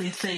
I think.